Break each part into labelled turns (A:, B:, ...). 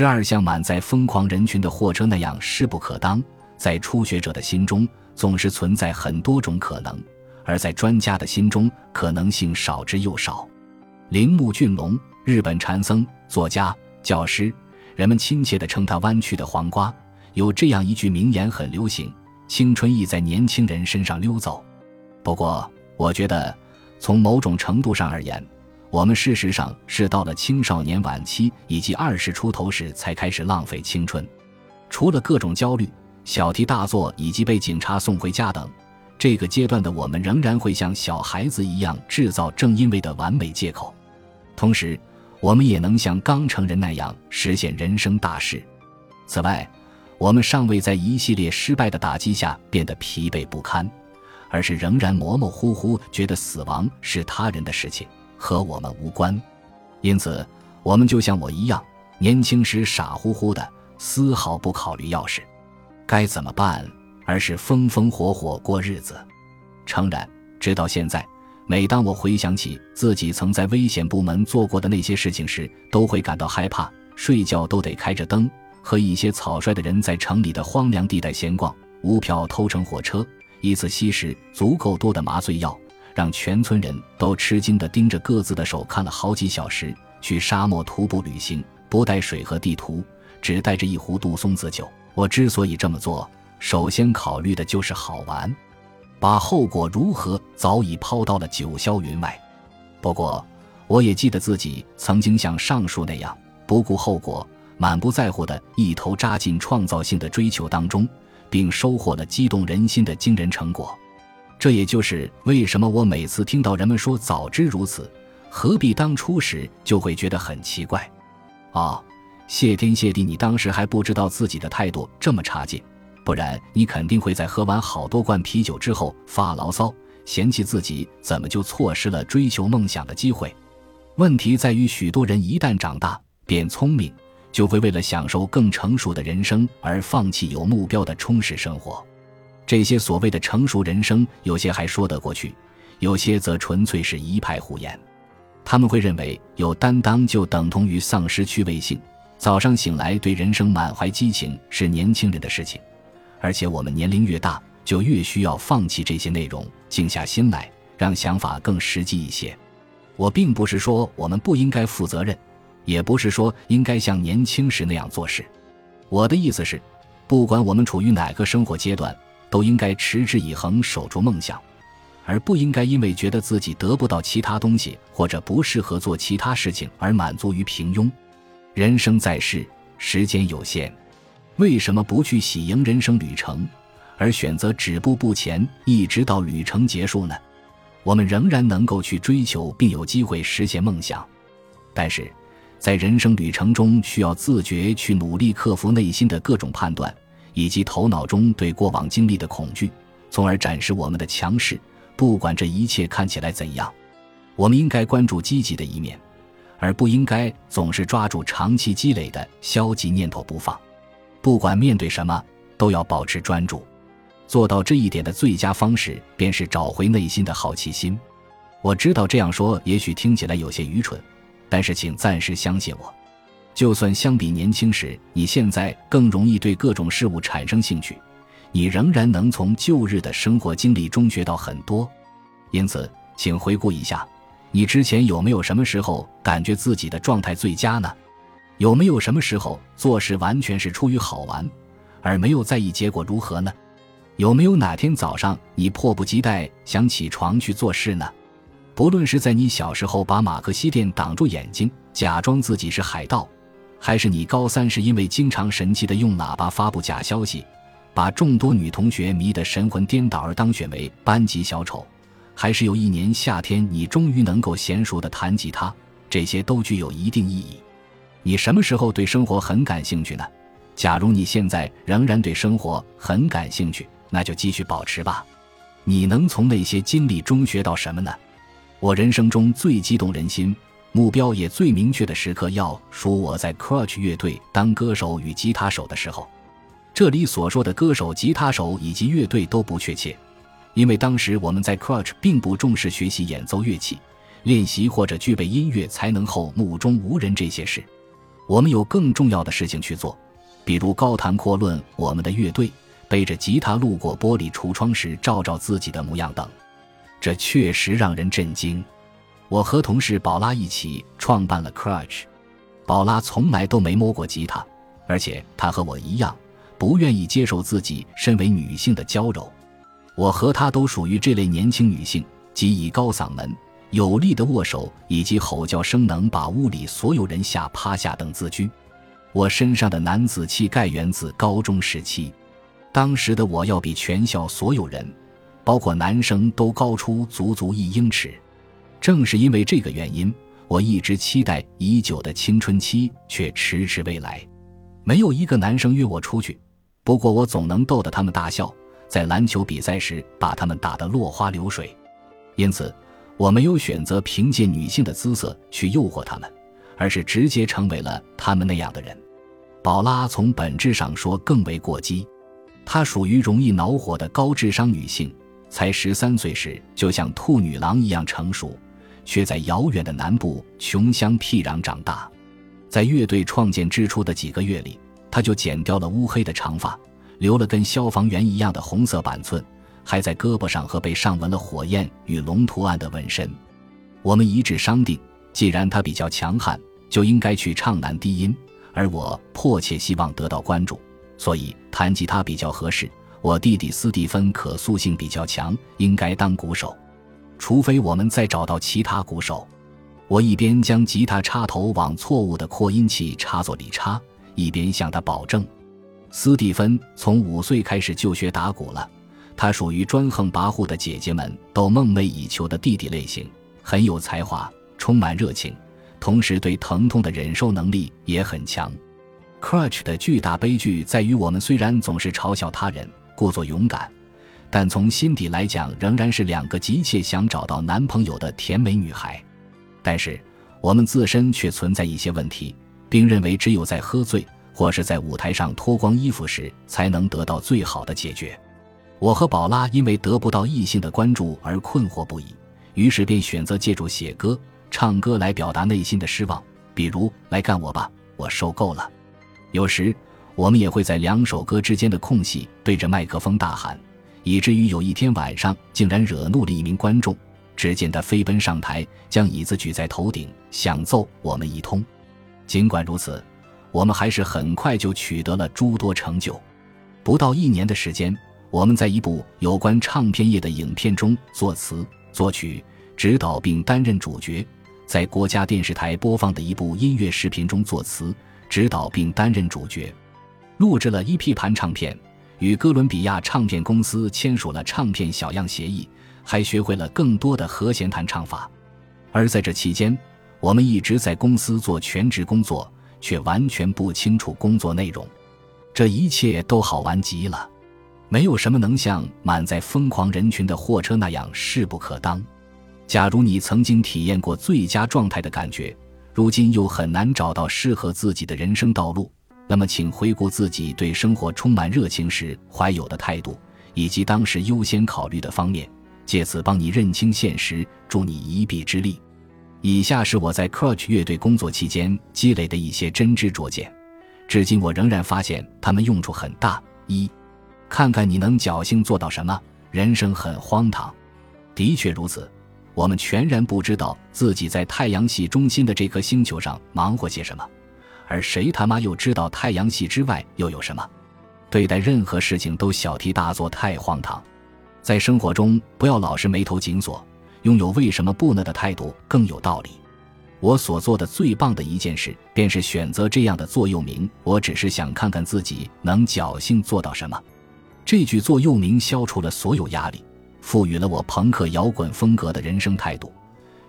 A: 十二像满载疯狂人群的货车那样势不可当，在初学者的心中总是存在很多种可能，而在专家的心中可能性少之又少。铃木俊龙，日本禅僧、作家、教师，人们亲切地称他“弯曲的黄瓜”。有这样一句名言很流行：“青春意在年轻人身上溜走。”不过，我觉得从某种程度上而言，我们事实上是到了青少年晚期以及二十出头时才开始浪费青春。除了各种焦虑、小题大做以及被警察送回家等，这个阶段的我们仍然会像小孩子一样制造正因为的完美借口。同时，我们也能像刚成人那样实现人生大事。此外，我们尚未在一系列失败的打击下变得疲惫不堪，而是仍然模模糊糊觉得死亡是他人的事情。和我们无关，因此我们就像我一样，年轻时傻乎乎的，丝毫不考虑要事该怎么办，而是风风火火过日子。诚然，直到现在，每当我回想起自己曾在危险部门做过的那些事情时，都会感到害怕，睡觉都得开着灯，和一些草率的人在城里的荒凉地带闲逛，无票偷乘火车，一次吸食足够多的麻醉药。让全村人都吃惊地盯着各自的手看了好几小时。去沙漠徒步旅行，不带水和地图，只带着一壶杜松子酒。我之所以这么做，首先考虑的就是好玩，把后果如何早已抛到了九霄云外。不过，我也记得自己曾经像上述那样不顾后果、满不在乎的一头扎进创造性的追求当中，并收获了激动人心的惊人成果。这也就是为什么我每次听到人们说“早知如此，何必当初”时，就会觉得很奇怪。哦，谢天谢地，你当时还不知道自己的态度这么差劲，不然你肯定会在喝完好多罐啤酒之后发牢骚，嫌弃自己怎么就错失了追求梦想的机会。问题在于，许多人一旦长大变聪明，就会为了享受更成熟的人生而放弃有目标的充实生活。这些所谓的成熟人生，有些还说得过去，有些则纯粹是一派胡言。他们会认为有担当就等同于丧失趣味性，早上醒来对人生满怀激情是年轻人的事情，而且我们年龄越大，就越需要放弃这些内容，静下心来，让想法更实际一些。我并不是说我们不应该负责任，也不是说应该像年轻时那样做事。我的意思是，不管我们处于哪个生活阶段。都应该持之以恒守住梦想，而不应该因为觉得自己得不到其他东西或者不适合做其他事情而满足于平庸。人生在世，时间有限，为什么不去喜迎人生旅程，而选择止步不前，一直到旅程结束呢？我们仍然能够去追求，并有机会实现梦想，但是在人生旅程中，需要自觉去努力克服内心的各种判断。以及头脑中对过往经历的恐惧，从而展示我们的强势。不管这一切看起来怎样，我们应该关注积极的一面，而不应该总是抓住长期积累的消极念头不放。不管面对什么，都要保持专注。做到这一点的最佳方式，便是找回内心的好奇心。我知道这样说也许听起来有些愚蠢，但是请暂时相信我。就算相比年轻时，你现在更容易对各种事物产生兴趣，你仍然能从旧日的生活经历中学到很多。因此，请回顾一下，你之前有没有什么时候感觉自己的状态最佳呢？有没有什么时候做事完全是出于好玩，而没有在意结果如何呢？有没有哪天早上你迫不及待想起床去做事呢？不论是在你小时候把马克西店挡住眼睛，假装自己是海盗。还是你高三是因为经常神气的用喇叭发布假消息，把众多女同学迷得神魂颠倒而当选为班级小丑？还是有一年夏天你终于能够娴熟的弹吉他？这些都具有一定意义。你什么时候对生活很感兴趣呢？假如你现在仍然对生活很感兴趣，那就继续保持吧。你能从那些经历中学到什么呢？我人生中最激动人心。目标也最明确的时刻，要数我在 Crush 乐队当歌手与吉他手的时候。这里所说的歌手、吉他手以及乐队都不确切，因为当时我们在 Crush 并不重视学习演奏乐器、练习或者具备音乐才能后目中无人这些事。我们有更重要的事情去做，比如高谈阔论我们的乐队，背着吉他路过玻璃橱窗时照照自己的模样等。这确实让人震惊。我和同事宝拉一起创办了 Crutch。宝拉从来都没摸过吉他，而且她和我一样，不愿意接受自己身为女性的娇柔。我和她都属于这类年轻女性，即以高嗓门、有力的握手以及吼叫声能把屋里所有人吓趴下等自居。我身上的男子气概源自高中时期，当时的我要比全校所有人，包括男生都高出足足一英尺。正是因为这个原因。我一直期待已久的青春期，却迟迟未来。没有一个男生约我出去，不过我总能逗得他们大笑，在篮球比赛时把他们打得落花流水。因此，我没有选择凭借女性的姿色去诱惑他们，而是直接成为了他们那样的人。宝拉从本质上说更为过激，她属于容易恼火的高智商女性，才十三岁时就像兔女郎一样成熟。却在遥远的南部穷乡僻壤长大，在乐队创建之初的几个月里，他就剪掉了乌黑的长发，留了跟消防员一样的红色板寸，还在胳膊上和背上纹了火焰与龙图案的纹身。我们一致商定，既然他比较强悍，就应该去唱男低音，而我迫切希望得到关注，所以弹吉他比较合适。我弟弟斯蒂芬可塑性比较强，应该当鼓手。除非我们再找到其他鼓手，我一边将吉他插头往错误的扩音器插座里插，一边向他保证。斯蒂芬从五岁开始就学打鼓了，他属于专横跋扈的姐姐们都梦寐以求的弟弟类型，很有才华，充满热情，同时对疼痛的忍受能力也很强。Crutch 的巨大悲剧在于，我们虽然总是嘲笑他人故作勇敢。但从心底来讲，仍然是两个急切想找到男朋友的甜美女孩。但是我们自身却存在一些问题，并认为只有在喝醉或是在舞台上脱光衣服时，才能得到最好的解决。我和宝拉因为得不到异性的关注而困惑不已，于是便选择借助写歌、唱歌来表达内心的失望，比如《来干我吧，我受够了》。有时我们也会在两首歌之间的空隙对着麦克风大喊。以至于有一天晚上，竟然惹怒了一名观众。只见他飞奔上台，将椅子举在头顶，想揍我们一通。尽管如此，我们还是很快就取得了诸多成就。不到一年的时间，我们在一部有关唱片业的影片中作词、作曲、指导并担任主角；在国家电视台播放的一部音乐视频中作词、指导并担任主角；录制了一批盘唱片。与哥伦比亚唱片公司签署了唱片小样协议，还学会了更多的和弦弹唱法。而在这期间，我们一直在公司做全职工作，却完全不清楚工作内容。这一切都好玩极了，没有什么能像满载疯狂人群的货车那样势不可当。假如你曾经体验过最佳状态的感觉，如今又很难找到适合自己的人生道路。那么，请回顾自己对生活充满热情时怀有的态度，以及当时优先考虑的方面，借此帮你认清现实，助你一臂之力。以下是我在 cruch 乐队工作期间积累的一些真知灼见，至今我仍然发现它们用处很大。一，看看你能侥幸做到什么。人生很荒唐，的确如此。我们全然不知道自己在太阳系中心的这颗星球上忙活些什么。而谁他妈又知道太阳系之外又有什么？对待任何事情都小题大做，太荒唐。在生活中，不要老是眉头紧锁，拥有为什么不呢的态度更有道理。我所做的最棒的一件事，便是选择这样的座右铭：我只是想看看自己能侥幸做到什么。这句座右铭消除了所有压力，赋予了我朋克摇滚风格的人生态度，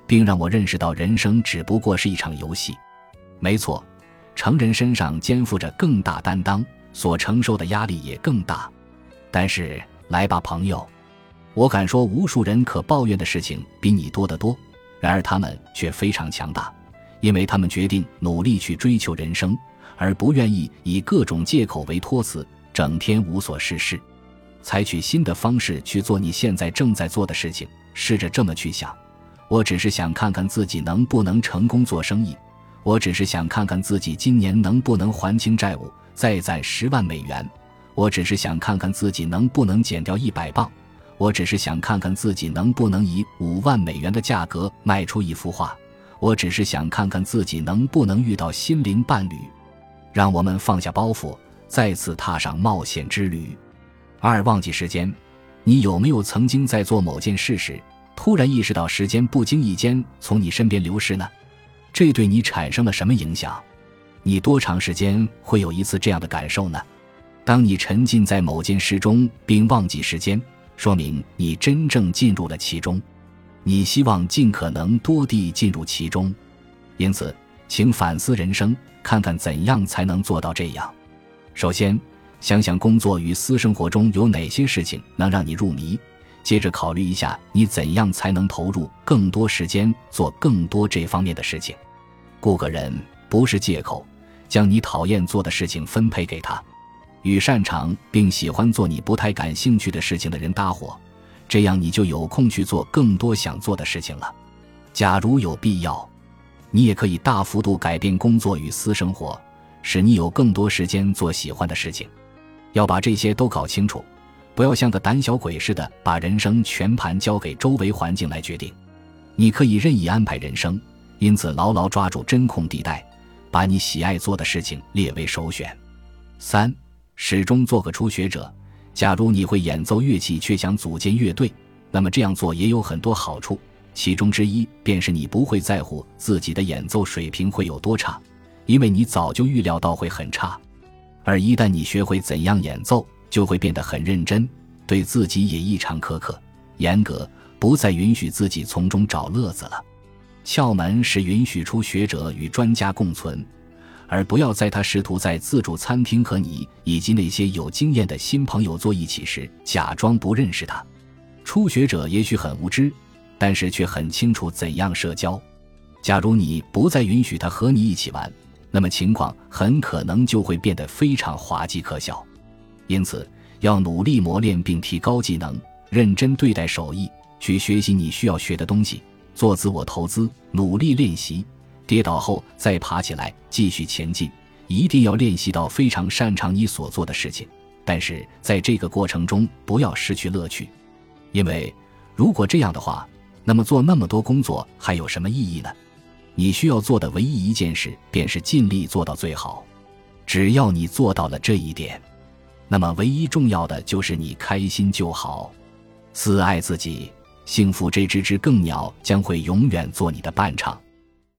A: 并让我认识到人生只不过是一场游戏。没错。成人身上肩负着更大担当，所承受的压力也更大。但是，来吧，朋友，我敢说，无数人可抱怨的事情比你多得多。然而，他们却非常强大，因为他们决定努力去追求人生，而不愿意以各种借口为托词，整天无所事事。采取新的方式去做你现在正在做的事情，试着这么去想：我只是想看看自己能不能成功做生意。我只是想看看自己今年能不能还清债务，再攒十万美元。我只是想看看自己能不能减掉一百磅。我只是想看看自己能不能以五万美元的价格卖出一幅画。我只是想看看自己能不能遇到心灵伴侣。让我们放下包袱，再次踏上冒险之旅。二、忘记时间。你有没有曾经在做某件事时，突然意识到时间不经意间从你身边流逝呢？这对你产生了什么影响？你多长时间会有一次这样的感受呢？当你沉浸在某件事中并忘记时间，说明你真正进入了其中。你希望尽可能多地进入其中，因此，请反思人生，看看怎样才能做到这样。首先，想想工作与私生活中有哪些事情能让你入迷。接着，考虑一下你怎样才能投入更多时间做更多这方面的事情。雇个人不是借口，将你讨厌做的事情分配给他。与擅长并喜欢做你不太感兴趣的事情的人搭伙，这样你就有空去做更多想做的事情了。假如有必要，你也可以大幅度改变工作与私生活，使你有更多时间做喜欢的事情。要把这些都搞清楚，不要像个胆小鬼似的把人生全盘交给周围环境来决定。你可以任意安排人生，因此牢牢抓住真空地带，把你喜爱做的事情列为首选。三。始终做个初学者。假如你会演奏乐器却想组建乐队，那么这样做也有很多好处。其中之一便是你不会在乎自己的演奏水平会有多差，因为你早就预料到会很差。而一旦你学会怎样演奏，就会变得很认真，对自己也异常苛刻、严格，不再允许自己从中找乐子了。窍门是允许初学者与专家共存。而不要在他试图在自助餐厅和你以及那些有经验的新朋友坐一起时，假装不认识他。初学者也许很无知，但是却很清楚怎样社交。假如你不再允许他和你一起玩，那么情况很可能就会变得非常滑稽可笑。因此，要努力磨练并提高技能，认真对待手艺，去学习你需要学的东西，做自我投资，努力练习。跌倒后再爬起来，继续前进。一定要练习到非常擅长你所做的事情，但是在这个过程中不要失去乐趣，因为如果这样的话，那么做那么多工作还有什么意义呢？你需要做的唯一一件事便是尽力做到最好。只要你做到了这一点，那么唯一重要的就是你开心就好。四爱自己，幸福这只知更鸟将会永远做你的伴唱。